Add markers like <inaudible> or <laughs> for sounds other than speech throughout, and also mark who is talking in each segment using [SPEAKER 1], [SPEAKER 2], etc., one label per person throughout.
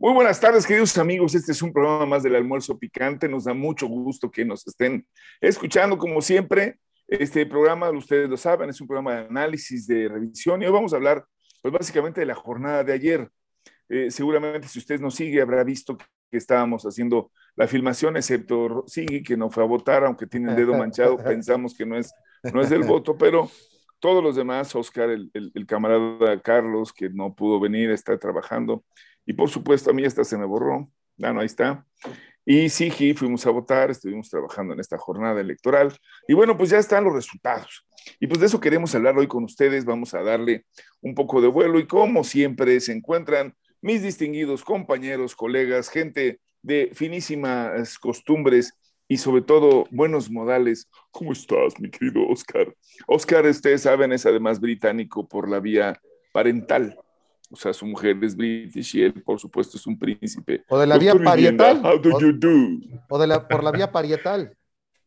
[SPEAKER 1] Muy buenas tardes, queridos amigos. Este es un programa más del almuerzo picante. Nos da mucho gusto que nos estén escuchando, como siempre. Este programa, ustedes lo saben, es un programa de análisis, de revisión. Y hoy vamos a hablar, pues básicamente, de la jornada de ayer. Eh, seguramente, si usted nos sigue, habrá visto que estábamos haciendo la filmación, excepto Sigui, que no fue a votar, aunque tiene el dedo <laughs> manchado. Pensamos que no es, no es del voto, pero todos los demás, Oscar, el, el, el camarada Carlos, que no pudo venir, está trabajando y por supuesto, a mí esta se me borró. Bueno, ahí está. Y sí, fuimos a votar, estuvimos trabajando en esta jornada electoral. Y bueno, pues ya están los resultados. Y pues de eso queremos hablar hoy con ustedes. Vamos a darle un poco de vuelo. Y como siempre, se encuentran mis distinguidos compañeros, colegas, gente de finísimas costumbres y sobre todo buenos modales. ¿Cómo estás, mi querido Oscar? Oscar, ustedes saben, es además británico por la vía parental o sea, su mujer es british y él, por supuesto, es un príncipe.
[SPEAKER 2] O de la vía parietal.
[SPEAKER 1] How do you do?
[SPEAKER 2] O de la, por la vía parietal.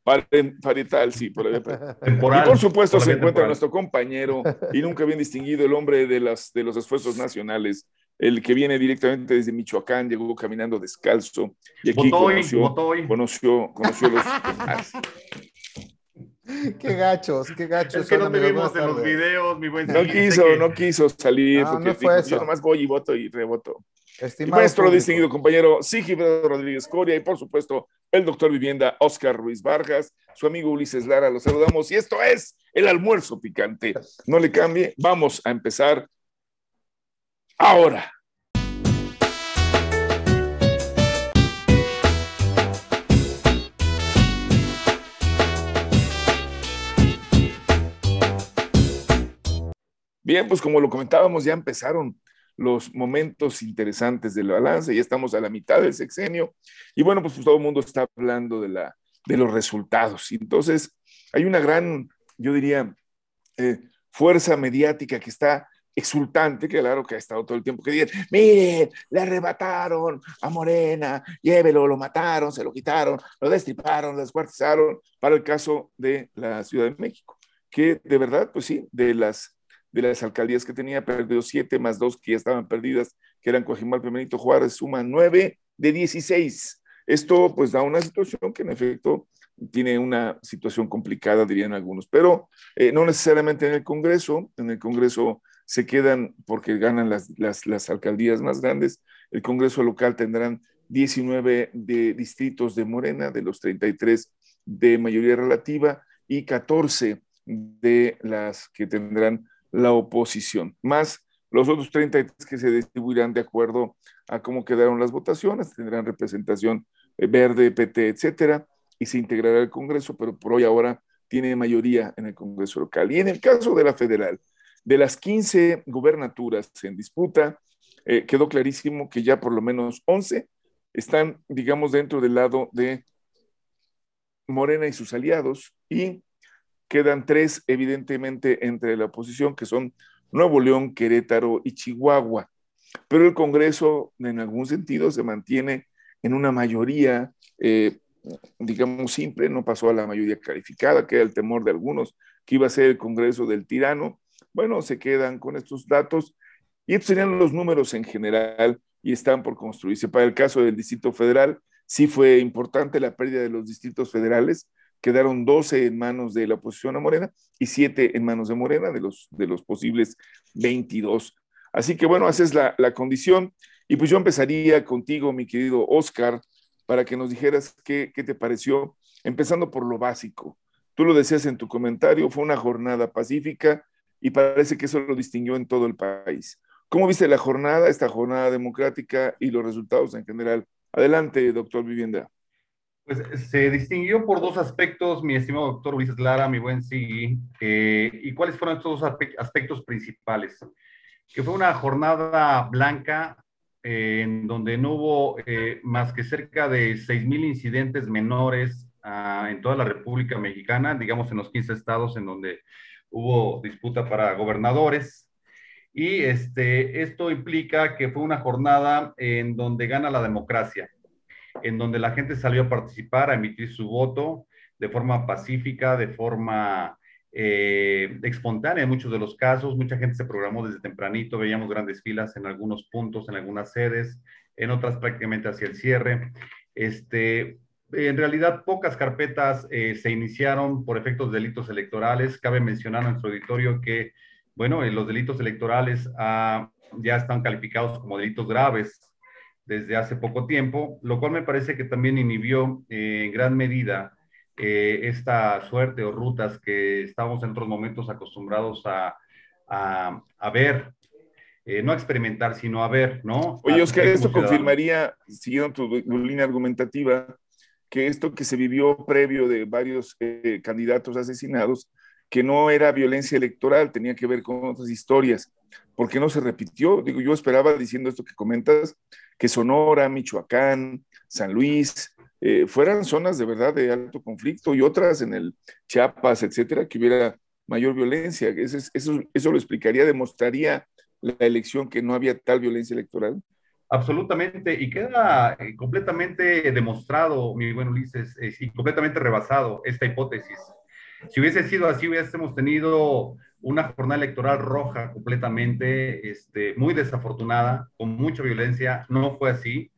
[SPEAKER 1] Parietal, sí, por la vía parietal. y por supuesto se encuentra nuestro compañero y nunca bien distinguido, el hombre de, las, de los esfuerzos nacionales, el que viene directamente desde Michoacán, llegó caminando descalzo y aquí conoció, conoció, conoció los... <laughs> <laughs>
[SPEAKER 2] qué gachos, qué gachos.
[SPEAKER 3] Es que no te vimos en los videos, mi buen
[SPEAKER 1] No quiso, no quiso salir,
[SPEAKER 2] no,
[SPEAKER 1] porque
[SPEAKER 2] no fue
[SPEAKER 1] dijo,
[SPEAKER 2] eso.
[SPEAKER 1] yo nomás voy y voto y revoto.
[SPEAKER 2] Estimado
[SPEAKER 1] Nuestro
[SPEAKER 2] público.
[SPEAKER 1] distinguido compañero Sigifredo Rodríguez Coria y por supuesto el doctor Vivienda Oscar Ruiz Vargas, su amigo Ulises Lara, los saludamos y esto es el almuerzo picante. No le cambie, vamos a empezar ahora. Bien, pues como lo comentábamos, ya empezaron los momentos interesantes del balance, ya estamos a la mitad del sexenio y bueno, pues, todo el mundo está hablando de, la, de los resultados. Entonces hay una gran, yo diría, eh, fuerza mediática que está exultante, que claro que ha estado todo el tiempo que digan, miren, le arrebataron a Morena, llévelo, lo mataron, se lo quitaron, lo destriparon, lo descuartizaron, para el caso de la Ciudad de México, que de verdad, pues sí, de las de las alcaldías que tenía, perdió siete más dos que ya estaban perdidas, que eran Coajimalpa y Juárez, suma nueve de 16. Esto pues da una situación que en efecto tiene una situación complicada, dirían algunos, pero eh, no necesariamente en el Congreso, en el Congreso se quedan porque ganan las, las, las alcaldías más grandes, el Congreso local tendrán 19 de distritos de Morena, de los 33 de mayoría relativa, y 14 de las que tendrán la oposición, más los otros 33 que se distribuirán de acuerdo a cómo quedaron las votaciones, tendrán representación eh, verde, PT, etcétera, y se integrará el Congreso, pero por hoy ahora tiene mayoría en el Congreso local. Y en el caso de la federal, de las 15 gubernaturas en disputa, eh, quedó clarísimo que ya por lo menos 11 están, digamos, dentro del lado de Morena y sus aliados, y quedan tres, evidentemente, entre la oposición, que son Nuevo León, Querétaro y Chihuahua. Pero el Congreso, en algún sentido, se mantiene en una mayoría, eh, digamos, simple, no pasó a la mayoría calificada, que era el temor de algunos, que iba a ser el Congreso del tirano. Bueno, se quedan con estos datos y estos serían los números en general y están por construirse. Para el caso del Distrito Federal, sí fue importante la pérdida de los distritos federales, quedaron 12 en manos de la oposición a Morena y 7 en manos de Morena, de los, de los posibles 22. Así que bueno, esa es la, la, condición. Y pues yo empezaría contigo, mi querido Oscar, para que nos dijeras qué, qué te pareció, empezando por lo básico. Tú lo decías en tu comentario, fue una jornada pacífica y parece que eso lo distinguió en todo el país. ¿Cómo viste la jornada, esta jornada democrática y los resultados en general? Adelante, doctor Vivienda.
[SPEAKER 3] Pues se distinguió por dos aspectos, mi estimado doctor Ulises Lara, mi buen Sigui. Eh, ¿Y cuáles fueron estos dos aspectos principales? Que fue una jornada blanca eh, en donde no hubo eh, más que cerca de 6.000 incidentes menores uh, en toda la República Mexicana, digamos en los 15 estados en donde hubo disputa para gobernadores. Y este, esto implica que fue una jornada en donde gana la democracia en donde la gente salió a participar, a emitir su voto de forma pacífica, de forma eh, espontánea en muchos de los casos. Mucha gente se programó desde tempranito, veíamos grandes filas en algunos puntos, en algunas sedes, en otras prácticamente hacia el cierre. Este, en realidad, pocas carpetas eh, se iniciaron por efectos de delitos electorales. Cabe mencionar a nuestro auditorio que, bueno, los delitos electorales ah, ya están calificados como delitos graves desde hace poco tiempo, lo cual me parece que también inhibió eh, en gran medida eh, esta suerte o rutas que estábamos en otros momentos acostumbrados a, a, ver, eh, no a experimentar, sino a ver, ¿no?
[SPEAKER 1] Oye, Oscar, esto confirmaría, siguiendo tu, línea argumentativa, que esto que se vivió previo de varios candidatos asesinados, que no era violencia electoral, tenía que ver con otras historias. ¿Por qué no se repitió? Digo, yo esperaba diciendo esto que comentas, que Sonora, Michoacán, San Luis, eh, fueran zonas de verdad de alto conflicto y otras en el Chiapas, etcétera, que hubiera mayor violencia. Eso, eso, eso lo explicaría, demostraría la elección que no había tal violencia electoral.
[SPEAKER 3] Absolutamente, y queda eh, completamente demostrado, mi buen Ulises, eh, y completamente rebasado esta hipótesis. Si hubiese sido así, hubiésemos tenido una jornada electoral roja completamente, este, muy desafortunada, con mucha violencia. No fue así.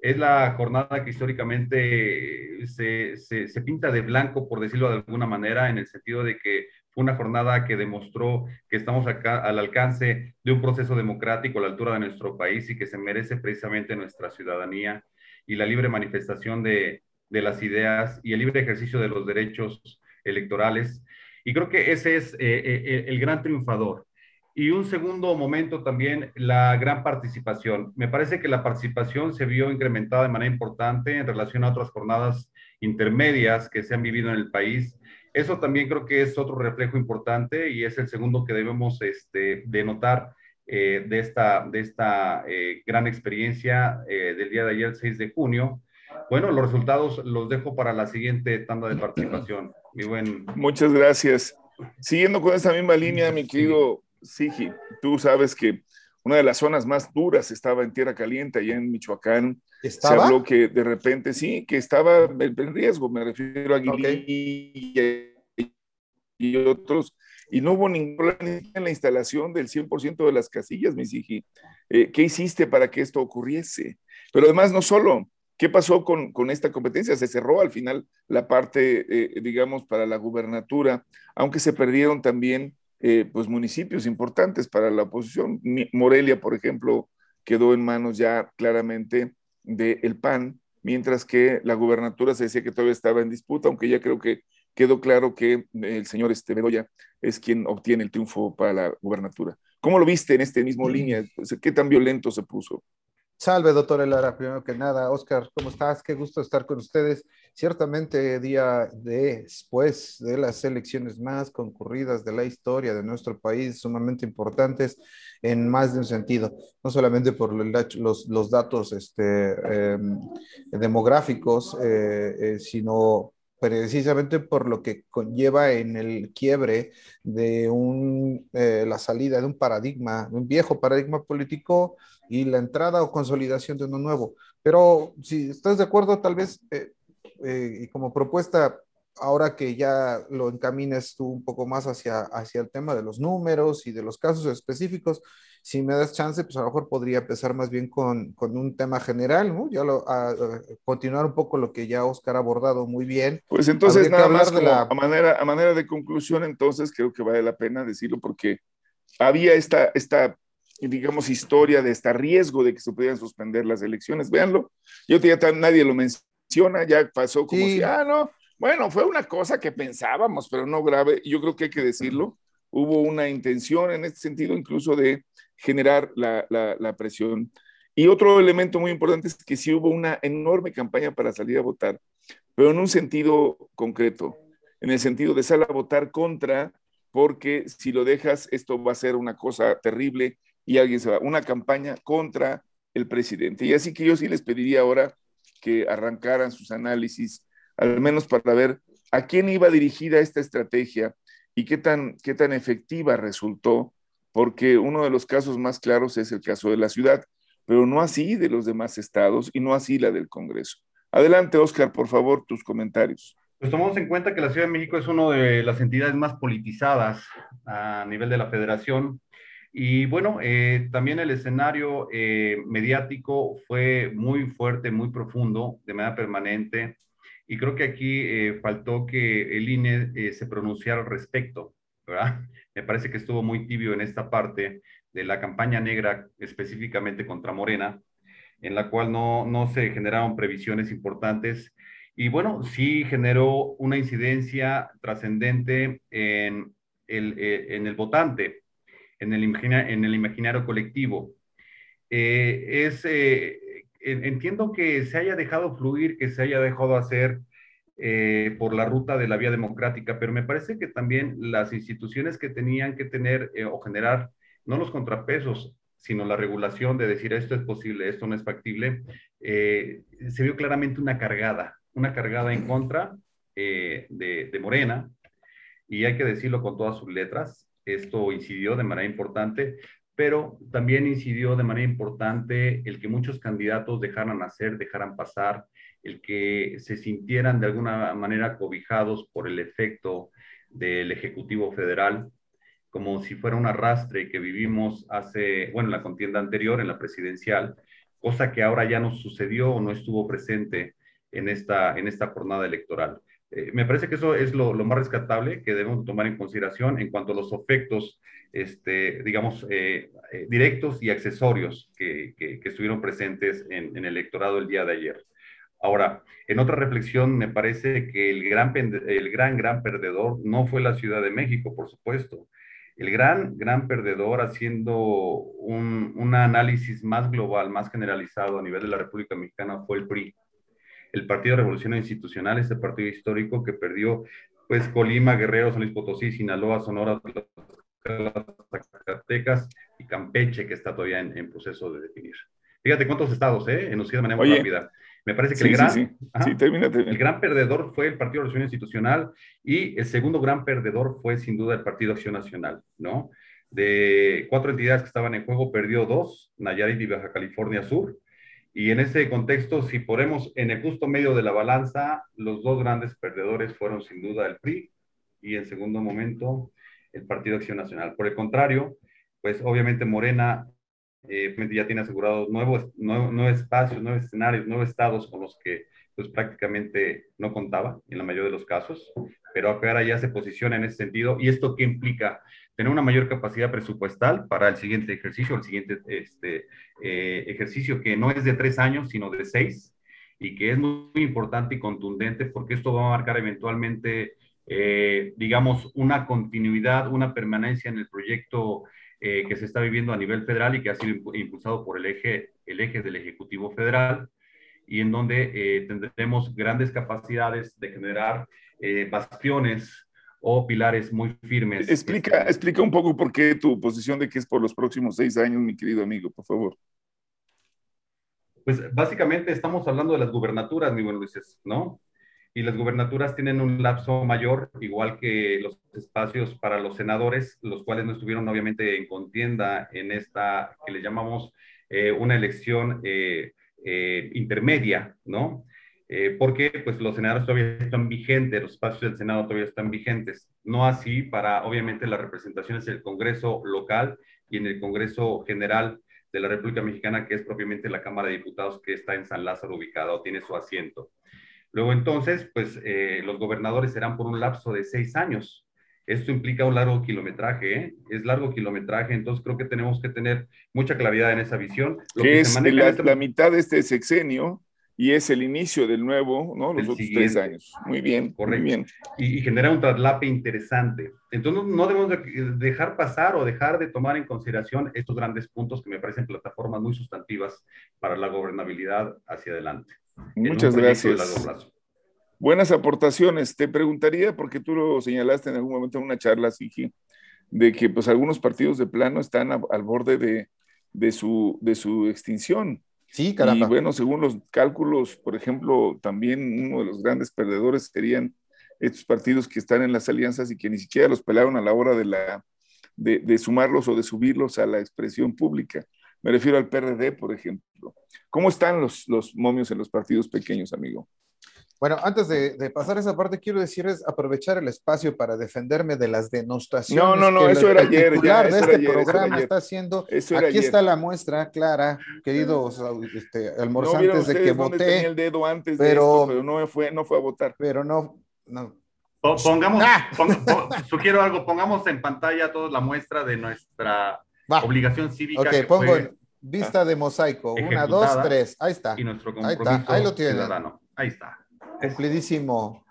[SPEAKER 3] Es la jornada que históricamente se, se, pinta de blanco, por decirlo de alguna manera, en el sentido de que fue una jornada que demostró que estamos acá al alcance de un proceso democrático a la altura de nuestro país y que se merece precisamente nuestra ciudadanía y la libre manifestación de, de las ideas y el libre ejercicio de los derechos electorales. Y creo que ese es eh, eh, eh, el gran triunfador. Y un segundo momento también, la gran participación. Me parece que la participación se vio incrementada de manera importante en relación a otras jornadas intermedias que se han vivido en el país. Eso también creo que es otro reflejo importante y es el segundo que debemos este, denotar de esta, de esta gran experiencia del día de ayer, 6 de junio. Bueno, los resultados los dejo para la siguiente tanda de participación mi buen.
[SPEAKER 1] Muchas gracias. Siguiendo con esa misma línea, mi querido Sigi, tú sabes que una de las zonas más duras estaba en Tierra Caliente, allá en Michoacán. ¿Estaba? Se habló que de repente sí, que estaba en riesgo, me refiero a Aguililla y otros, y no hubo ninguna en la instalación del 100% de las casillas, mi Sigi. Eh, ¿Qué hiciste para que esto ocurriese? Pero además, no solo, ¿Qué pasó con, esta competencia? Se cerró al final la parte, eh, digamos, para la gubernatura, aunque se perdieron también eh, pues, municipios importantes para la oposición. Morelia, por ejemplo, quedó en manos ya claramente del PAN, mientras que la gubernatura se decía que todavía estaba en disputa, aunque ya creo que quedó claro que el señor este Bedoya es quien obtiene el triunfo para la gubernatura. ¿Cómo lo viste en este mismo línea? ¿Qué tan violento se puso?
[SPEAKER 2] Salve, doctor Lara. Primero que nada, Oscar, ¿cómo estás? Qué gusto estar con ustedes. Ciertamente, día después de las elecciones más concurridas de la historia de nuestro país, sumamente importantes en más de un sentido, no solamente por los, datos este, em, demográficos, eh, eh, sino precisamente por lo que conlleva en el quiebre de un, eh, la salida de un paradigma, de un viejo paradigma político y la entrada o consolidación de uno nuevo. Pero si estás de acuerdo, tal vez, eh, eh, y como propuesta, ahora que ya lo encamines tú un poco más hacia, hacia el tema de los números y de los casos específicos, si me das chance, pues a lo mejor podría empezar más bien con, con un tema general, ¿no? Ya lo, a, continuar un poco lo que ya Oscar ha abordado muy bien.
[SPEAKER 1] Pues entonces, nada más de la... a, manera, a manera de conclusión, entonces creo que vale la pena decirlo porque había esta, esta digamos, historia de este riesgo de que se pudieran suspender las elecciones. Véanlo, yo ya nadie lo menciona, ya pasó como si, ah, no, bueno, fue una cosa que pensábamos, pero no grave. Yo creo que hay que decirlo. Hubo una intención en este sentido, incluso de generar la, presión. Y otro elemento muy importante es que sí hubo una enorme campaña para salir a votar, pero en un sentido concreto, en el sentido de salir a votar contra, porque si lo dejas, esto va a ser una cosa terrible y alguien se va. Una campaña contra el presidente. Y así que yo sí les pediría ahora que arrancaran sus análisis, al menos para ver a quién iba dirigida esta estrategia y qué tan, qué tan efectiva resultó, porque uno de los casos más claros es el caso de la ciudad, pero no así de los demás estados y no así la del Congreso. Adelante, Oscar, por favor, tus comentarios.
[SPEAKER 3] Pues tomamos en cuenta que la Ciudad de México es una de las entidades más politizadas a nivel de la federación. Y bueno, eh, también el escenario eh, mediático fue muy fuerte, muy profundo, de manera permanente. Y creo que aquí eh, faltó que el INE se pronunciara al respecto, ¿verdad? <laughs> Me parece que estuvo muy tibio en esta parte de la campaña negra, específicamente contra Morena, en la cual no, no se generaron previsiones importantes y bueno, sí generó una incidencia trascendente en el, eh, en el votante, en el, en el imaginario colectivo. Eh, es, eh, entiendo que se haya dejado fluir, que se haya dejado hacer por la ruta de la vía democrática, pero me parece que también las instituciones que tenían que tener o generar no los contrapesos, sino la regulación de decir esto es posible, esto no es factible, se vio claramente una cargada, una cargada en contra eh, de, Morena, y hay que decirlo con todas sus letras, esto incidió de manera importante, pero también incidió de manera importante el que muchos candidatos dejaran hacer, dejaran pasar, el que se sintieran de alguna manera cobijados por el efecto del Ejecutivo Federal, como si fuera un arrastre que vivimos hace, bueno, en la contienda anterior, en la presidencial, cosa que ahora ya no sucedió o no estuvo presente en esta, en esta jornada electoral. Eh, me parece que eso es lo, más rescatable que debemos tomar en consideración en cuanto a los efectos, este, digamos, eh, eh, directos y accesorios que, estuvieron presentes en, el electorado el día de ayer. Ahora, en otra reflexión, me parece que el gran, el gran, gran perdedor no fue la Ciudad de México, por supuesto. El gran, gran perdedor, haciendo un análisis más global, más generalizado a nivel de la República Mexicana, fue el PRI el Partido Revolucionario Institucional, ese partido histórico que perdió pues Colima, Guerrero, San Luis Potosí, Sinaloa, Sonora, Zacatecas y Campeche, que está todavía en, proceso de definir. Fíjate cuántos estados, ¿eh? Enunciado de manera muy rápida. Me parece que el, gran, sí, el gran perdedor fue el Partido Revolucionario Institucional y el segundo gran perdedor fue sin duda el Partido Acción Nacional, ¿no? De cuatro entidades que estaban en juego, perdió dos, Nayarit y Baja California Sur, y en ese contexto, si ponemos en el justo medio de la balanza, los dos grandes perdedores fueron sin duda el PRI y en segundo momento el Partido Acción Nacional. Por el contrario, pues obviamente Morena eh, ya tiene asegurados nuevos, nuevos, espacios, nuevos escenarios, nuevos estados con los que pues prácticamente no contaba en la mayoría de los casos, pero ahora ya se posiciona en ese sentido. ¿Y esto qué implica? Tener una mayor capacidad presupuestal para el siguiente ejercicio, el siguiente este, eh, ejercicio que no es de tres años, sino de seis, y que es muy, importante y contundente porque esto va a marcar eventualmente, eh, digamos, una continuidad, una permanencia en el proyecto eh, que se está viviendo a nivel federal y que ha sido impulsado por el eje, el eje del Ejecutivo Federal, y en donde tendremos grandes capacidades de generar bastiones o pilares muy firmes.
[SPEAKER 1] Explica, explica un poco por qué tu posición de que es por los próximos seis años, mi querido amigo, por favor.
[SPEAKER 3] Pues básicamente estamos hablando de las gubernaturas, mi buen Luis, ¿no? Y las gubernaturas tienen un lapso mayor, igual que los espacios para los senadores, los cuales no estuvieron obviamente en contienda en esta que le llamamos eh, una elección eh, eh, intermedia, ¿no? Eh, porque pues los senadores todavía están vigentes, los espacios del Senado todavía están vigentes. No así para, obviamente, las representaciones del Congreso local y en el Congreso General de la República Mexicana, que es propiamente la Cámara de Diputados que está en San Lázaro ubicada o tiene su asiento. Luego entonces, pues eh, los gobernadores serán por un lapso de seis años. Esto implica un largo kilometraje, ¿eh? es largo kilometraje, entonces creo que tenemos que tener mucha claridad en esa visión.
[SPEAKER 1] Lo que, es la, este la mitad de este sexenio, y es el inicio del nuevo, ¿no? Los otros tres años. Muy bien, Correcto. muy bien.
[SPEAKER 3] Y, genera un traslape interesante. Entonces, no debemos dejar pasar o dejar de tomar en consideración estos grandes puntos que me parecen plataformas muy sustantivas para la gobernabilidad hacia adelante.
[SPEAKER 1] Muchas gracias. Buenas aportaciones. Te preguntaría, porque tú lo señalaste en algún momento en una charla, Sigi, de que pues algunos partidos de plano están al borde de, de, su, de su extinción.
[SPEAKER 2] Sí, caramba.
[SPEAKER 1] Y bueno, según los cálculos, por ejemplo, también uno de los grandes perdedores serían estos partidos que están en las alianzas y que ni siquiera los pelaron a la hora de, la, de, sumarlos o de subirlos a la expresión pública. Me refiero al PRD, por ejemplo. ¿Cómo están los, los momios en los partidos pequeños, amigo?
[SPEAKER 2] Bueno, antes de, pasar esa parte, quiero decirles, aprovechar el espacio para defenderme de las denostaciones.
[SPEAKER 1] No, no, no, eso era ayer.
[SPEAKER 2] Ya, de este programa está haciendo. Aquí está la muestra clara, queridos este, almorzantes, de que voté. Tenía
[SPEAKER 1] el dedo antes pero, pero no fue, no fue a votar.
[SPEAKER 2] Pero no, no.
[SPEAKER 3] Pongamos, ah. sugiero algo, pongamos en pantalla toda la muestra de nuestra obligación cívica.
[SPEAKER 2] Ok, pongo vista de mosaico. Una, dos, tres. Ahí está.
[SPEAKER 3] Y nuestro compromiso ahí,
[SPEAKER 2] ahí lo tiene.
[SPEAKER 3] Ahí está
[SPEAKER 2] cumplidísimo.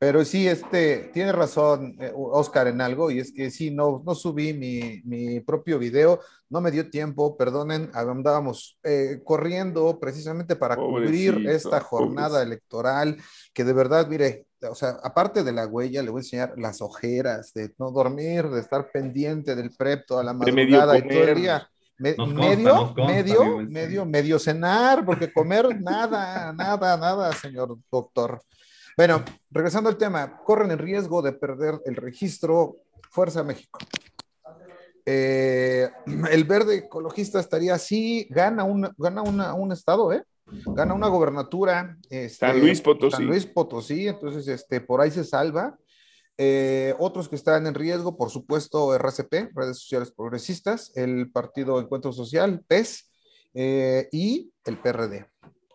[SPEAKER 2] Pero sí, este, tiene razón eh, Oscar en algo, y es que sí, no, no subí mi, mi propio video, no me dio tiempo, perdonen, andábamos eh, corriendo precisamente para cubrir esta jornada electoral, que de verdad, mire, o sea, aparte de la huella, le voy a enseñar las ojeras de no dormir, de estar pendiente del prep toda la madrugada y todo el día. Medio, medio, medio, medio cenar, porque comer <laughs> nada, nada, nada, señor doctor. Bueno, regresando al tema, corren el riesgo de perder el registro Fuerza México. Eh, el verde ecologista estaría así, gana, un, gana un estado, ¿eh? Gana una gobernatura.
[SPEAKER 1] Este, San Luis Potosí.
[SPEAKER 2] San Luis Potosí, entonces este, por ahí se salva. Eh, otros que están en riesgo, por supuesto, RCP, Redes Sociales Progresistas, el Partido Encuentro Social, PES, eh, y el PRD.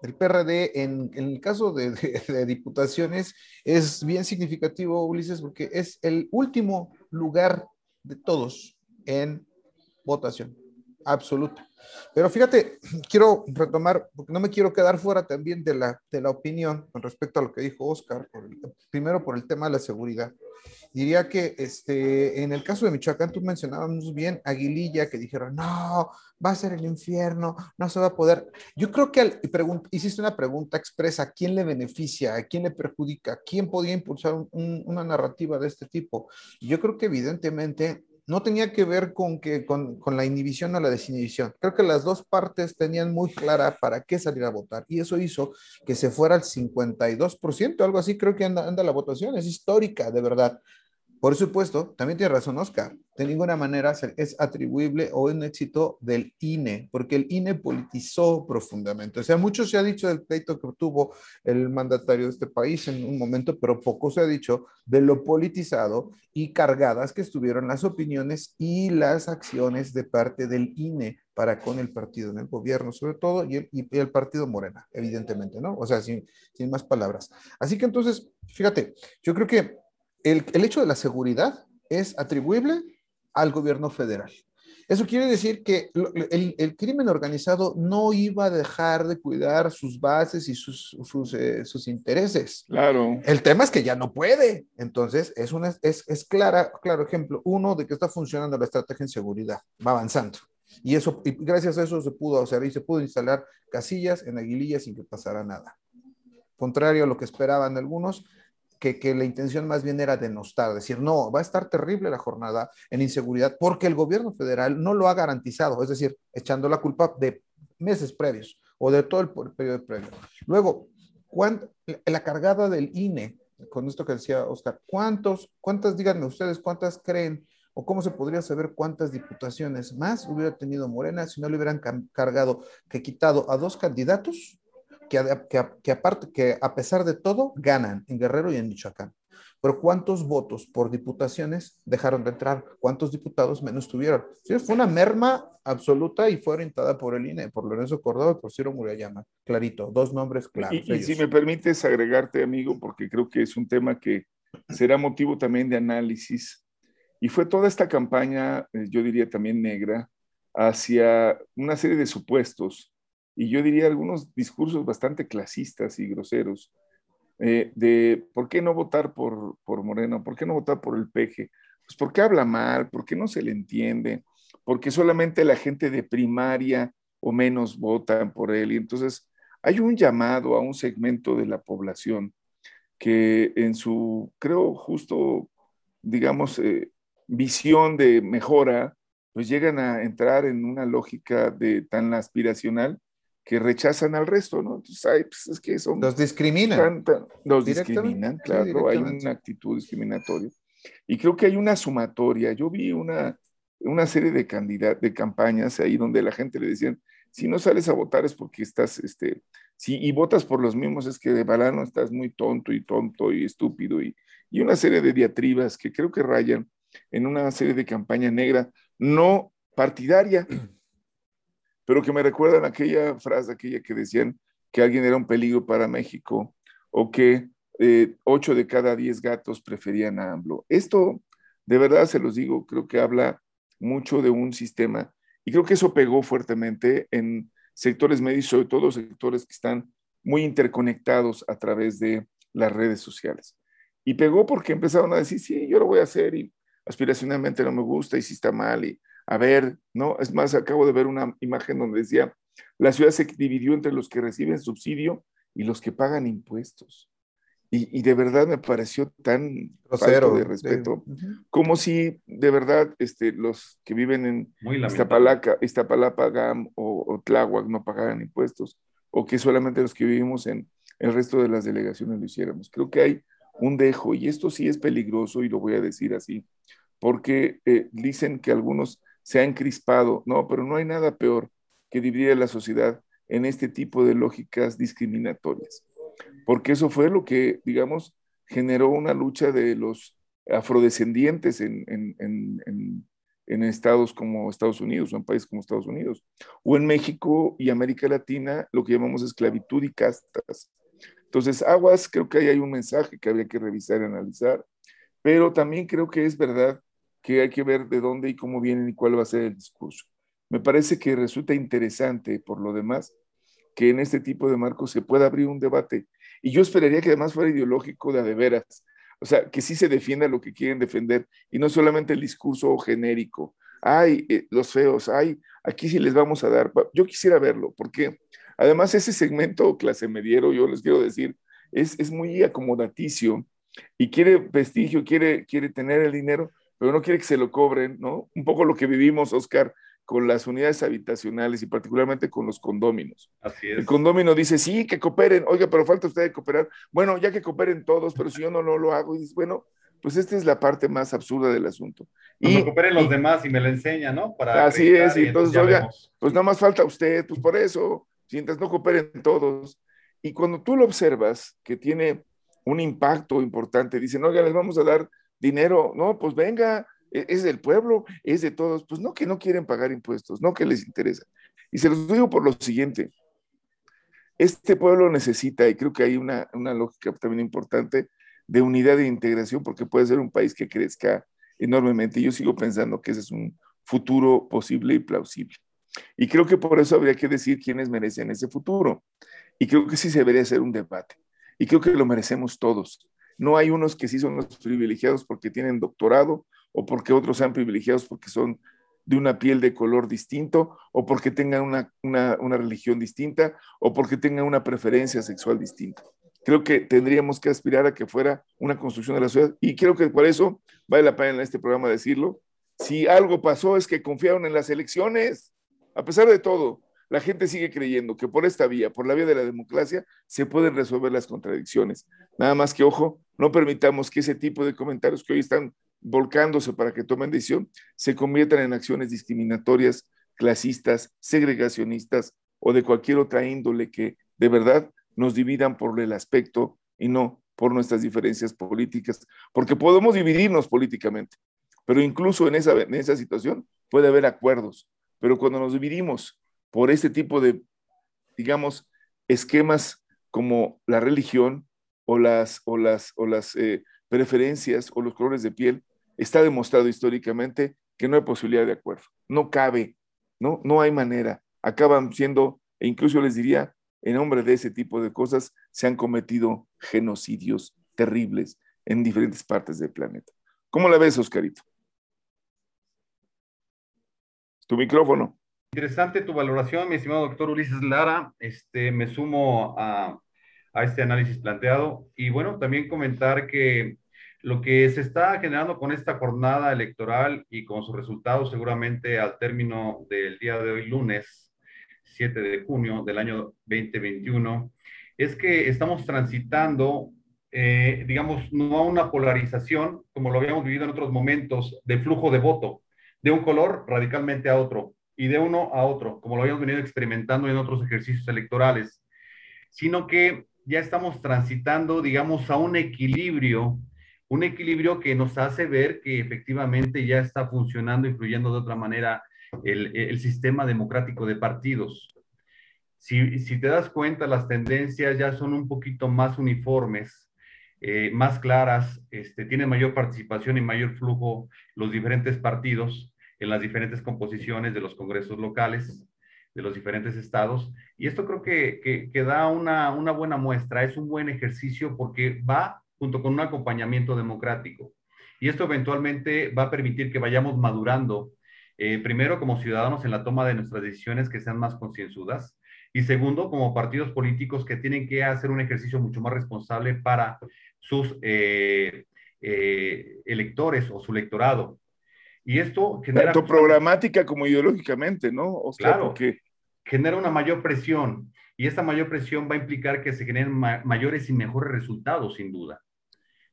[SPEAKER 2] El PRD, en, el caso de, diputaciones, es bien significativo, Ulises, porque es el último lugar de todos en votación absoluta. Pero fíjate, <clears throat> quiero retomar, porque no me quiero quedar fuera también de la, de la opinión con respecto a lo que dijo Oscar, primero por el tema de la seguridad. Diría que este, en el caso de Michoacán, tú mencionabas bien Aguililla, que dijeron, no, va a ser el infierno, no se va a poder. Yo creo que al, hiciste una pregunta expresa, ¿a quién le beneficia? ¿A quién le perjudica? ¿Quién podía impulsar una narrativa de este tipo? Yo creo que evidentemente no tenía que ver con, que, con, la inhibición o la desinhibición. Creo que las dos partes tenían muy clara para qué salir a votar y eso hizo que se fuera al 52%, algo así creo que anda, anda la votación, es histórica, de verdad. Por supuesto, también tiene razón Oscar, de ninguna manera es atribuible o un éxito del INE, porque el INE politizó profundamente. O sea, mucho se ha dicho del pleito que tuvo el mandatario de este país en un momento, pero poco se ha dicho de lo politizado y cargadas que estuvieron las opiniones y las acciones de parte del INE para con el partido en el gobierno, sobre todo, y el, partido Morena, evidentemente, ¿no? O sea, sin, sin más palabras. Así que entonces, fíjate, yo creo que el, hecho de la seguridad es atribuible al gobierno federal. Eso quiere decir que el, crimen organizado no iba a dejar de cuidar sus bases y sus, sus, eh, intereses.
[SPEAKER 1] Claro.
[SPEAKER 2] El tema es que ya no puede. Entonces, es, una, es, es clara, claro ejemplo, uno, de que está funcionando la estrategia en seguridad, va avanzando. Y, eso, y gracias a eso se pudo hacer y se pudo instalar casillas en Aguililla sin que pasara nada. Contrario a lo que esperaban algunos, que, la intención más bien era denostar, decir, no, va a estar terrible la jornada en inseguridad porque el gobierno federal no lo ha garantizado, es decir, echando la culpa de meses previos o de todo el periodo previo. Luego, la cargada del INE, con esto que decía Oscar, ¿cuántos, cuántas, díganme ustedes, cuántas creen o cómo se podría saber cuántas diputaciones más hubiera tenido Morena si no le hubieran cargado, que quitado a dos candidatos que, aparte, que a pesar de todo ganan en Guerrero y en Michoacán. Pero ¿cuántos votos por diputaciones dejaron de entrar? ¿Cuántos diputados menos tuvieron? Sí, fue una merma absoluta y fue orientada por el INE, por Lorenzo Córdoba y por Ciro Murayama. Clarito, dos nombres claros.
[SPEAKER 1] Y, si me permites agregarte, amigo, porque creo que es un tema que será motivo también de análisis. Y fue toda esta campaña, eh, yo diría también negra, hacia una serie de supuestos y yo diría algunos discursos bastante clasistas y groseros eh, de por qué no votar por, por Moreno, por qué no votar por el peje, pues porque habla mal, porque no se le entiende, porque solamente la gente de primaria o menos votan por él. Y entonces hay un llamado a un segmento de la población que en su, creo, justo, digamos, eh, visión de mejora, pues llegan a entrar en una lógica de tan aspiracional que rechazan al resto, ¿no? Entonces, ay, pues es que son...
[SPEAKER 2] Los discriminan.
[SPEAKER 1] los discriminan, claro, hay una actitud discriminatoria. Y creo que hay una sumatoria. Yo vi una, una serie de candidatos, de campañas ahí donde la gente le decían, si no sales a votar es porque estás, este, si y votas por los mismos es que de balano estás muy tonto y tonto y estúpido y, y una serie de diatribas que creo que rayan en una serie de campaña negra, no partidaria, pero que me recuerdan aquella frase, aquella que decían que alguien era un peligro para México o que eh, ocho de cada diez gatos preferían a AMLO. Esto, de verdad se los digo, creo que habla mucho de un sistema y creo que eso pegó fuertemente en sectores medios, sobre todo sectores que están muy interconectados a través de las redes sociales. Y pegó porque empezaron a decir, sí, yo lo voy a hacer y aspiracionalmente no me gusta y si está mal y a ver, ¿no? Es más, acabo de ver una imagen donde decía, la ciudad se dividió entre los que reciben subsidio y los que pagan impuestos. Y, de verdad me pareció tan falto de respeto, como si de verdad este, los que viven en Iztapalapa, Iztapalapa, GAM o, o, Tláhuac no pagaran impuestos, o que solamente los que vivimos en el resto de las delegaciones lo hiciéramos. Creo que hay un dejo, y esto sí es peligroso, y lo voy a decir así, porque eh, dicen que algunos se han crispado, no, pero no hay nada peor que dividir a la sociedad en este tipo de lógicas discriminatorias. Porque eso fue lo que, digamos, generó una lucha de los afrodescendientes en, en, estados como Estados Unidos o en países como Estados Unidos, o en México y América Latina, lo que llamamos esclavitud y castas. Entonces, aguas, creo que ahí hay un mensaje que habría que revisar y analizar, pero también creo que es verdad que hay que ver de dónde y cómo vienen y cuál va a ser el discurso. Me parece que resulta interesante, por lo demás, que en este tipo de marcos se pueda abrir un debate. Y yo esperaría que además fuera ideológico de, de veras. O sea, que sí se defienda lo que quieren defender y no solamente el discurso genérico. Ay, eh, los feos, ay, aquí sí les vamos a dar. Yo quisiera verlo, porque además ese segmento clase mediero, yo les quiero decir, es, es muy acomodaticio y quiere prestigio, quiere, quiere tener el dinero, pero no quiere que se lo cobren, ¿no? Un poco lo que vivimos, Oscar, con las unidades habitacionales y particularmente con los condóminos.
[SPEAKER 3] Así es.
[SPEAKER 1] El condómino dice, sí, que cooperen, oiga, pero falta usted de cooperar. Bueno, ya que cooperen todos, pero si yo no, lo hago, y dice, bueno, pues esta es la parte más absurda del asunto.
[SPEAKER 3] Y cooperen los demás y me la enseña, ¿no?
[SPEAKER 1] Para así es, y entonces, oiga, pues nada más falta usted, pues por eso, mientras no cooperen todos. Y cuando tú lo observas, que tiene un impacto importante, dicen, oiga, les vamos a dar dinero, no, pues venga, e, es del pueblo, es de todos, pues no que no quieren pagar impuestos, no que les interesa. Y se los digo por lo siguiente, este pueblo necesita, y creo que hay una, una lógica también importante, de unidad e integración, porque puede ser un país que crezca enormemente. Yo sigo pensando que ese es un futuro posible y plausible. Y creo que por eso habría que decir quiénes merecen ese futuro. Y creo que sí se debería hacer un debate. Y creo que lo merecemos todos. No hay unos que sí son los privilegiados porque tienen doctorado o porque otros sean privilegiados porque son de una piel de color distinto, o porque tengan una, religión distinta, o porque tengan una preferencia sexual distinta. Creo que tendríamos que aspirar a que fuera una construcción de la ciudad, y creo que por eso vale la pena en este programa decirlo. Si algo pasó es que confiaron en las elecciones, a pesar de todo, la gente sigue creyendo que por esta vía, por la vía de la democracia, se pueden resolver las contradicciones. Nada más que, ojo, no permitamos que ese tipo de comentarios que hoy están volcándose para que tomen decisión, se conviertan en acciones discriminatorias, clasistas, segregacionistas o de cualquier otra índole que de verdad nos dividan por el aspecto y no por nuestras diferencias políticas, porque podemos dividirnos políticamente, pero incluso en esa, en esa situación puede haber acuerdos, pero cuando nos dividimos por este tipo de, digamos, esquemas como la religión o las, o las, o las eh, preferencias o los colores de piel, está demostrado históricamente que no hay posibilidad de acuerdo, no cabe, no, no hay manera. Acaban siendo, e incluso les diría, en nombre de ese tipo de cosas, se han cometido genocidios terribles en diferentes partes del planeta. ¿Cómo la ves, Oscarito? Tu micrófono.
[SPEAKER 3] Interesante tu valoración, mi estimado doctor Ulises Lara. Este, me sumo a, a este análisis planteado. Y bueno, también comentar que lo que se está generando con esta jornada electoral y con sus resultados seguramente al término del día de hoy, lunes 7 de junio del año 2021, es que estamos transitando, eh, digamos, no a una polarización como lo habíamos vivido en otros momentos de flujo de voto, de un color radicalmente a otro. Y de uno a otro, como lo habíamos venido experimentando en otros ejercicios electorales, sino que ya estamos transitando, digamos, a un equilibrio, un equilibrio que nos hace ver que efectivamente ya está funcionando, influyendo de otra manera el, el sistema democrático de partidos. Si, si, te das cuenta, las tendencias ya son un poquito más uniformes, eh, más claras, este, tienen mayor participación y mayor flujo los diferentes partidos en las diferentes composiciones de los congresos locales de los diferentes estados. Y esto creo que, que, da una, una, buena muestra, es un buen ejercicio porque va junto con un acompañamiento democrático. Y esto eventualmente va a permitir que vayamos madurando, eh, primero como ciudadanos en la toma de nuestras decisiones que sean más concienzudas, y segundo, como partidos políticos que tienen que hacer un ejercicio mucho más responsable para sus eh, eh, electores o su electorado. Y esto
[SPEAKER 1] genera... Tanto programática como ideológicamente, ¿no?
[SPEAKER 3] O sea, claro, porque... genera una mayor presión y esta mayor presión va a implicar que se generen mayores y mejores resultados, sin duda.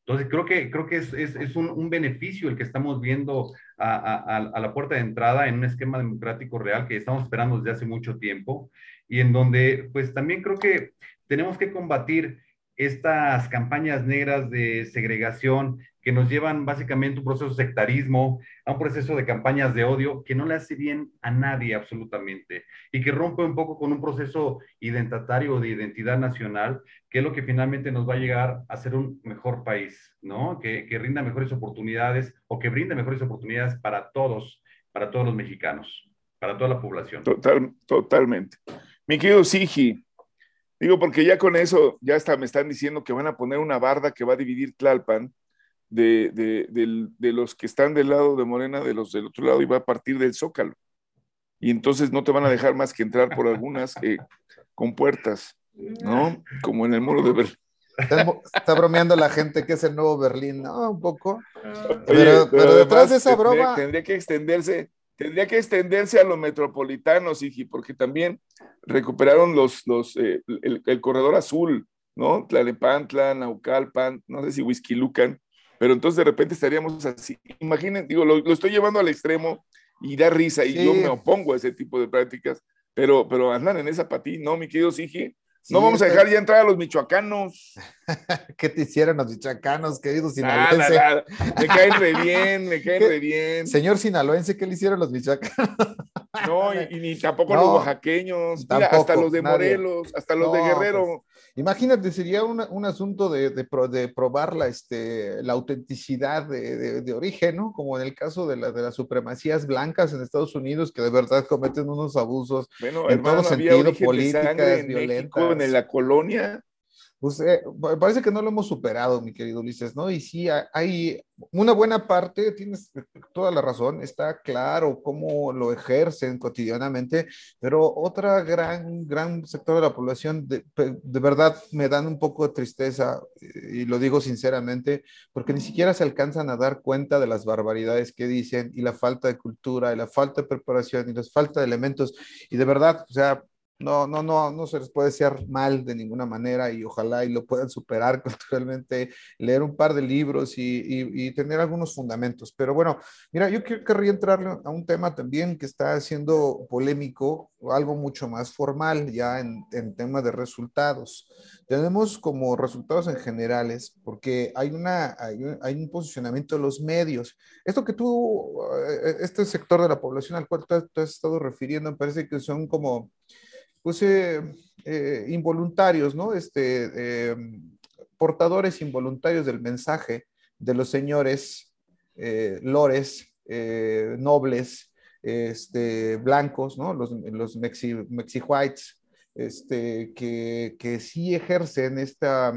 [SPEAKER 3] Entonces, creo que, creo que es, es, es un, un, beneficio el que estamos viendo a, a, a, la puerta de entrada en un esquema democrático real que estamos esperando desde hace mucho tiempo y en donde, pues también creo que tenemos que combatir estas campañas negras de segregación que nos llevan básicamente a un proceso de sectarismo, a un proceso de campañas de odio que no le hace bien a nadie absolutamente y que rompe un poco con un proceso identitario de identidad nacional, que es lo que finalmente nos va a llegar a ser un mejor país, ¿no? Que, que rinda mejores oportunidades o que brinde mejores oportunidades para todos, para todos los mexicanos, para toda la población.
[SPEAKER 1] Total, totalmente. Mi querido Sigi, digo porque ya con eso, ya hasta me están diciendo que van a poner una barda que va a dividir Tlalpan de, de, de, los que están del lado de Morena, de los del otro lado, y va a partir del Zócalo. Y entonces no te van a dejar más que entrar por algunas eh, con puertas, ¿no? Como en el muro de Berlín.
[SPEAKER 2] Está, bromeando la gente que es el nuevo Berlín, ¿no? Un poco. pero, pero, detrás de esa broma.
[SPEAKER 1] Tendría, que extenderse, tendría que extenderse a los metropolitanos, Iji, porque también recuperaron los, los, eh, el, el, corredor azul, ¿no? Tlalepantla, Naucalpan, no sé si Whisky Lucan, pero entonces de repente estaríamos así. Imaginen, digo, lo, lo estoy llevando al extremo y da risa y yo me opongo a ese tipo de prácticas, pero, pero andan en esa patín, ¿no, mi querido Sigi? No vamos a dejar ya entrar a los michoacanos. <laughs>
[SPEAKER 2] ¿Qué te hicieron los michoacanos, queridos
[SPEAKER 1] sinaloense? Nada, nada. Me caen re <laughs> bien, me caen re bien.
[SPEAKER 2] Señor sinaloense, ¿qué le hicieron los michoacanos?
[SPEAKER 1] No, y, ni tampoco los oaxaqueños, Mira, hasta los de Morelos, hasta los de Guerrero. Pues,
[SPEAKER 2] Imagínate, sería un, un asunto de, de, de, probar la, este, la autenticidad de, de, origen, ¿no? Como en el caso de, la, de las supremacías blancas en Estados Unidos, que de verdad cometen unos abusos
[SPEAKER 1] bueno, en hermano, todo sentido, políticas, violentas. En, en la colonia
[SPEAKER 2] pues eh, parece que no lo hemos superado, mi querido Ulises, ¿no? Y sí, hay una buena parte, tienes toda la razón, está claro cómo lo ejercen cotidianamente, pero otra gran, gran sector de la población, de, de verdad, me dan un poco de tristeza, y lo digo sinceramente, porque ni siquiera se alcanzan a dar cuenta de las barbaridades que dicen y la falta de cultura y la falta de preparación y la falta de elementos, y de verdad, o sea, no, no, no, no se les puede decir mal de ninguna manera y ojalá y lo puedan superar <laughs> culturalmente, leer un par de libros y, y, tener algunos fundamentos. Pero bueno, mira, yo querría entrar a un tema también que está siendo polémico, algo mucho más formal ya en, en tema de resultados. Tenemos como resultados en generales, porque hay, una, hay, un, hay un posicionamiento de los medios. Esto que tú, eh, este sector de la población al cual tú, tú has estado refiriendo, me parece que son como pues, eh, eh, involuntarios, ¿no? Este, eh, portadores involuntarios del mensaje de los señores lores, nobles, este, blancos, ¿no? Los, los mexi, whites, este, que, que sí ejercen esta,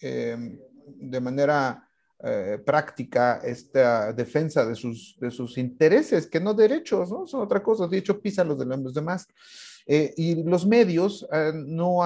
[SPEAKER 2] em, de manera práctica esta defensa de sus, de sus intereses, que no derechos, ¿no? Son otra cosa, de hecho pisan los de los demás. Eh, y los medios, eh, no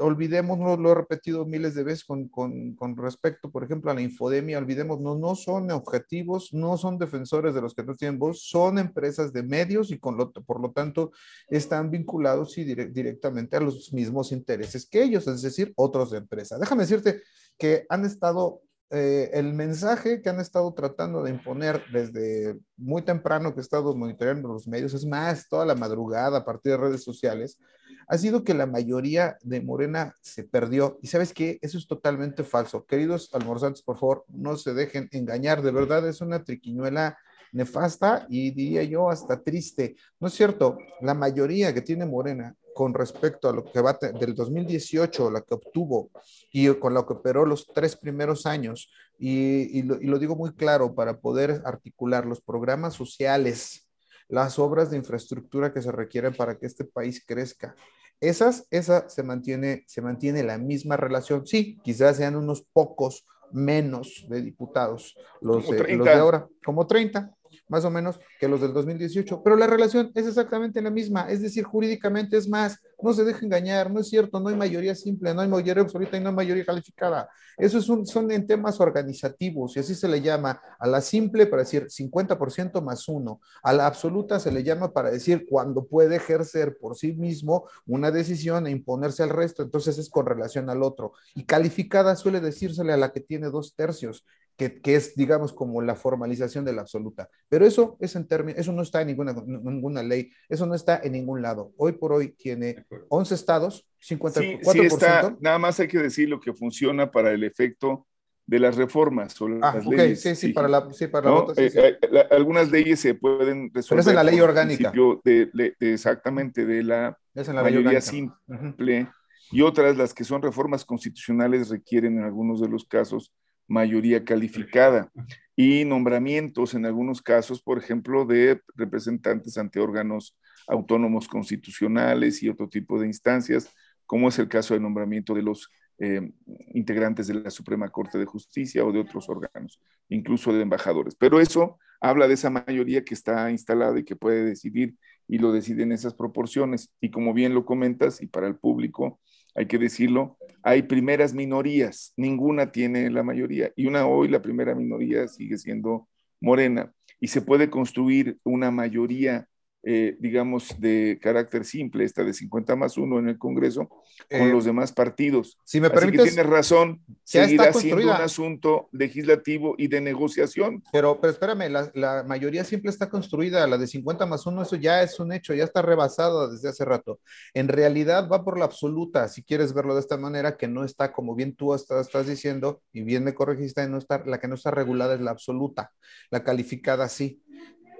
[SPEAKER 2] olvidemos, no lo he repetido miles de veces con, con, respecto, por ejemplo, a la infodemia, olvidemos, no, no son objetivos, no son defensores de los que no tienen voz, son empresas de medios y con lo, por lo tanto están vinculados y dire, directamente a los mismos intereses que ellos, es decir, otros de empresa. Déjame decirte que han estado eh, el mensaje que han estado tratando de imponer desde muy temprano que he estado monitoreando los medios, es más, toda la madrugada a partir de redes sociales, ha sido que la mayoría de Morena se perdió. Y sabes qué, eso es totalmente falso. Queridos almorzantes, por favor, no se dejen engañar. De verdad es una triquiñuela nefasta y diría yo hasta triste. No es cierto, la mayoría que tiene Morena con respecto a lo que va del 2018, la que obtuvo y con lo que operó los tres primeros años, y, lo, y lo digo muy claro, para poder articular los programas sociales, las obras de infraestructura que se requieren para que este país crezca. Esas, esa se mantiene, se mantiene la misma relación. Sí, quizás sean unos pocos menos de diputados los, los de ahora, como 30, más o menos, que los del 2018, pero la relación es exactamente la misma, es decir, jurídicamente es más, no se deje engañar, no es cierto, no hay mayoría simple, no hay mayoría absoluta y no hay mayoría calificada. Eso es un, son en temas organizativos y así se le llama a la simple para decir 50% más uno, a la absoluta se le llama para decir cuando puede ejercer por sí mismo una decisión e imponerse al resto, entonces es con relación al otro. Y calificada suele decírsele a la que tiene dos tercios que, es, digamos, como la formalización de la absoluta. Pero eso, es en términos, eso no está en ninguna, ninguna ley, eso no está en ningún lado. Hoy por hoy tiene 11 estados, 54%. Sí, sí está,
[SPEAKER 1] nada más hay que decir lo que funciona para el efecto de las reformas o
[SPEAKER 2] ah,
[SPEAKER 1] las
[SPEAKER 2] leyes. Sí, sí, para la, sí, para
[SPEAKER 1] eh, eh, algunas leyes se pueden
[SPEAKER 2] resolver. Pero es en la ley orgánica.
[SPEAKER 1] De, exactamente, de la, mayoría simple. Y otras, las que son reformas constitucionales, requieren en algunos de los casos mayoría calificada y nombramientos en algunos casos, por ejemplo, de representantes ante órganos autónomos constitucionales y otro tipo de instancias, como es el caso del nombramiento de los eh, integrantes de la Suprema Corte de Justicia o de otros órganos, incluso de embajadores. Pero eso habla de esa mayoría que está instalada y que puede decidir y lo decide en esas proporciones. Y como bien lo comentas, y para el público, hay que decirlo, hay primeras minorías, ninguna tiene la mayoría, y una hoy la primera minoría sigue siendo morena, y se puede construir una mayoría eh, digamos, de carácter simple, esta de 50 más 1 en el Congreso, con eh, los demás partidos.
[SPEAKER 2] Si me permites, Así
[SPEAKER 1] que tienes razón, seguirá siendo un asunto legislativo y de negociación.
[SPEAKER 2] Pero, pero espérame, la, la, mayoría simple está construida, la de 50 más 1, eso ya es un hecho, ya está rebasado desde hace rato. En realidad va por la absoluta, si quieres verlo de esta manera, que no está, como bien tú estás, estás diciendo, y bien me corregiste, no está, la que no está regulada es la absoluta, la calificada sí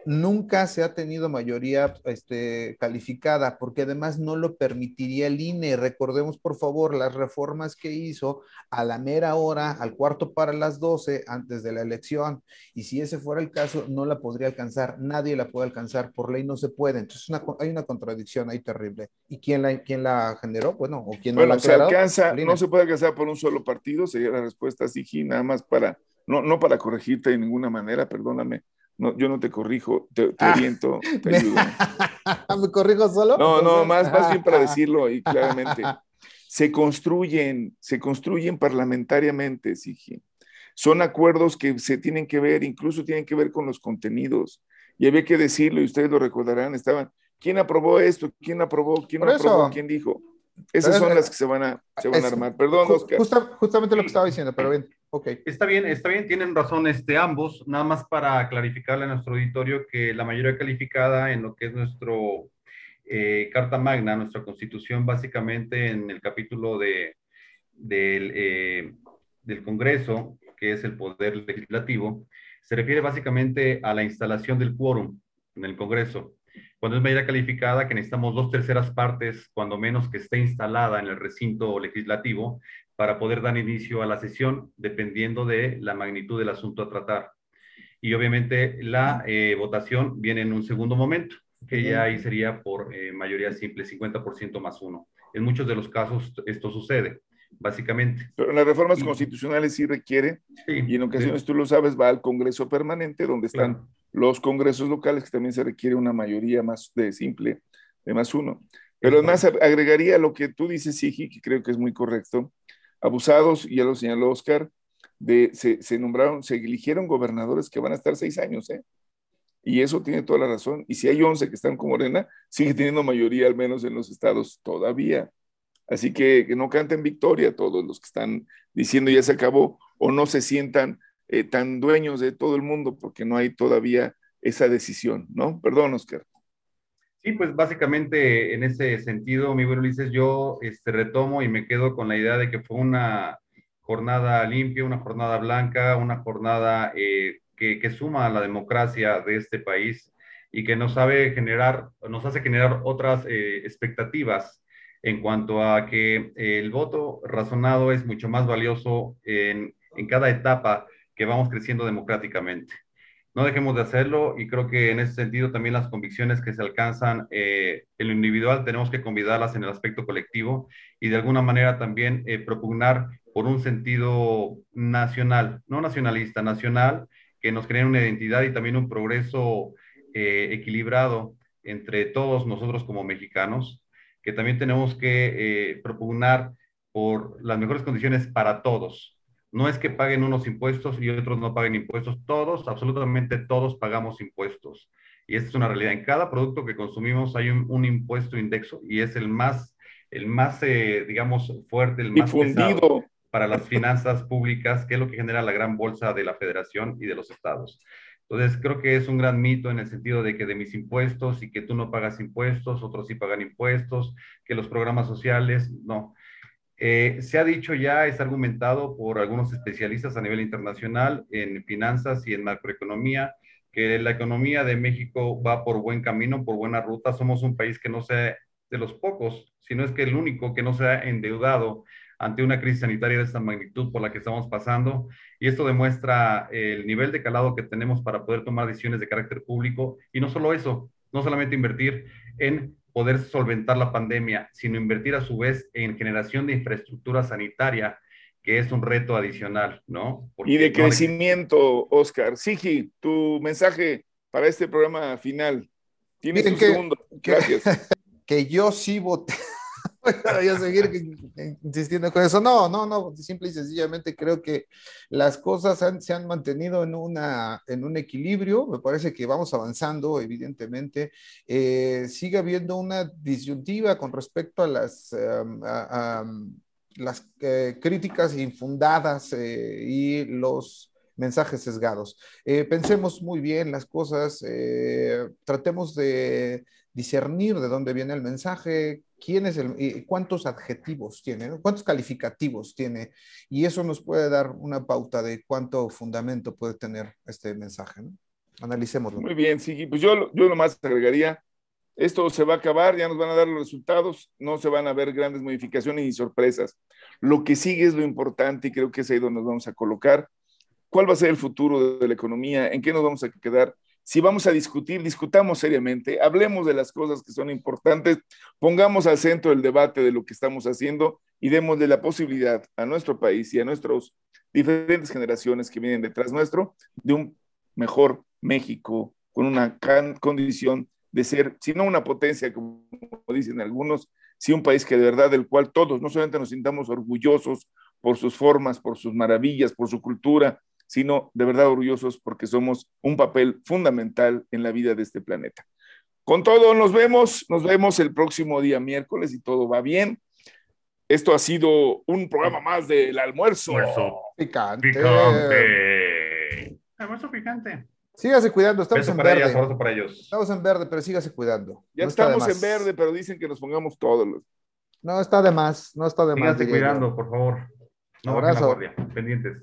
[SPEAKER 2] nunca se ha tenido mayoría este, calificada, porque además no lo permitiría el INE. Recordemos, por favor, las reformas que hizo a la mera hora, al cuarto para las 12, antes de la elección. Y si ese fuera el caso, no la podría alcanzar. Nadie la puede alcanzar. Por ley no se puede. Entonces hay una contradicción ahí terrible. ¿Y quién la, quién la generó? Bueno, o quién
[SPEAKER 1] no la se alcanza, no se puede alcanzar por un solo partido, sería la respuesta sí, nada más para, no, no para corregirte de ninguna manera, perdóname no, yo no te corrijo, te, te ah. oriento, <laughs> te ayudo. <laughs>
[SPEAKER 2] ¿Me corrijo solo?
[SPEAKER 1] No, no, más, más bien para <laughs> decirlo y claramente. Se construyen, se construyen parlamentariamente, Sigi. Son acuerdos que se tienen que ver, incluso tienen que ver con los contenidos. Y había que decirlo, y ustedes lo recordarán, estaban, ¿quién aprobó esto? ¿Quién aprobó? ¿Quién no aprobó? ¿Quién dijo? Esas son las que se van a, se van a armar. Perdón, Oscar.
[SPEAKER 2] justamente lo que estaba diciendo, pero bien.
[SPEAKER 3] Está bien, está bien, tienen razón este, ambos. Nada más para clarificarle a nuestro auditorio que la mayoría calificada en lo que es nuestro eh, Carta Magna, nuestra constitución, básicamente en el capítulo de, del, eh, del Congreso, que es el poder legislativo, se refiere básicamente a la instalación del quórum en el Congreso. Cuando es mayoría calificada, que necesitamos dos terceras partes, cuando menos que esté instalada en el recinto legislativo, para poder dar inicio a la sesión, dependiendo de la magnitud del asunto a tratar. Y obviamente la eh, votación viene en un segundo momento, que ya ahí sería por eh, mayoría simple, 50% más uno. En muchos de los casos esto sucede, básicamente.
[SPEAKER 1] Pero en las reformas constitucionales sí requiere, y en ocasiones tú lo sabes, va al Congreso permanente, donde están los congresos locales, que también se requiere una mayoría más de simple, de más uno. Pero además agregaría lo que tú dices, Sigi, que creo que es muy correcto, abusados, ya lo señaló Oscar, de, se, nombraron, se eligieron gobernadores que van a estar seis años, ¿eh? Y eso tiene toda la razón. Y si hay once que están con Morena, sigue teniendo mayoría, al menos en los estados todavía. Así que, que no canten victoria todos los que están diciendo ya se acabó o no se sientan eh, tan dueños de todo el mundo porque no hay todavía esa decisión, ¿no? Perdón, Oscar.
[SPEAKER 3] Sí, pues básicamente en ese sentido, mi buen Ulises, yo este, retomo y me quedo con la idea de que fue una jornada limpia, una jornada blanca, una jornada eh, que, que, suma a la democracia de este país y que nos sabe generar, nos hace generar otras eh, expectativas en cuanto a que el voto razonado es mucho más valioso en, en cada etapa que vamos creciendo democráticamente no dejemos de hacerlo y creo que en ese sentido también las convicciones que se alcanzan eh, en lo individual tenemos que convidarlas en el aspecto colectivo y de alguna manera también eh, propugnar por un sentido nacional, no nacionalista, nacional, que nos cree una identidad y también un progreso eh, equilibrado entre todos nosotros como mexicanos, que también tenemos que propugnar por las mejores condiciones para todos, no es que paguen unos impuestos y otros no paguen impuestos. Todos, absolutamente todos pagamos impuestos. Y esta es una realidad. En cada producto que consumimos hay un, impuesto indexo y es el más, el más eh, digamos, fuerte, el más
[SPEAKER 1] Difundido.
[SPEAKER 3] para las finanzas públicas, que es lo que genera la gran bolsa de la federación y de los estados. Entonces, creo que es un gran mito en el sentido de que de mis impuestos y que tú no pagas impuestos, otros sí pagan impuestos, que los programas sociales, no. Eh, se ha dicho ya, es argumentado por algunos especialistas a nivel internacional en finanzas y en macroeconomía, que la economía de México va por buen camino, por buena ruta. Somos un país que no sea de los pocos, sino es que el único que no se ha endeudado ante una crisis sanitaria de esta magnitud por la que estamos pasando. Y esto demuestra el nivel de calado que tenemos para poder tomar decisiones de carácter público. Y no solo eso, no solamente invertir en poder solventar la pandemia, sino invertir a su vez en generación de infraestructura sanitaria, que es un reto adicional, ¿no?
[SPEAKER 1] y de crecimiento, Oscar. Sigi, tu mensaje para este programa final. Tienes un segundo. Gracias. <laughs>
[SPEAKER 2] Que yo sí voté <laughs> voy a seguir insistiendo con eso. No, no, no, simple y sencillamente creo que las cosas se han mantenido en, una, en un equilibrio. Me parece que vamos avanzando, evidentemente. Eh, sigue habiendo una disyuntiva con respecto a las, em, las eh, críticas infundadas eh, y los mensajes sesgados. pensemos muy bien las cosas, tratemos de discernir de dónde viene el mensaje, quién es el, cuántos adjetivos tiene, cuántos calificativos tiene, y eso nos puede dar una pauta de cuánto fundamento puede tener este mensaje. ¿no? Analicémoslo.
[SPEAKER 1] Muy bien, sí, pues yo, yo nomás agregaría, esto se va a acabar, ya nos van a dar los resultados, no se van a ver grandes modificaciones ni sorpresas. Lo que sigue es lo importante y creo que es ahí donde nos vamos a colocar. ¿Cuál va a ser el futuro de la economía? ¿En qué nos vamos a quedar? Si vamos a discutir, discutamos seriamente, hablemos de las cosas que son importantes, pongamos al centro el debate de lo que estamos haciendo y démosle la posibilidad a nuestro país y a nuestras diferentes generaciones que vienen detrás nuestro de un mejor México con una condición de ser, si no una potencia, como dicen algunos, si un país que de verdad del cual todos no solamente nos sintamos orgullosos por sus formas, por sus maravillas, por su cultura, sino de verdad orgullosos porque somos un papel fundamental en la vida de este planeta. Con todo, nos vemos, nos vemos el próximo día miércoles y todo va bien. Esto ha sido un programa más del almuerzo.
[SPEAKER 3] Almuerzo
[SPEAKER 2] picante.
[SPEAKER 3] Picante. Almuerzo picante.
[SPEAKER 2] Sígase cuidando, estamos en verde.
[SPEAKER 3] para ellos.
[SPEAKER 2] Estamos en verde, pero sígase cuidando.
[SPEAKER 1] Ya estamos en verde, pero dicen que nos pongamos todos los.
[SPEAKER 2] No está de más, no está de más.
[SPEAKER 3] Sígase cuidando, por favor. No Abrazo. Pendientes.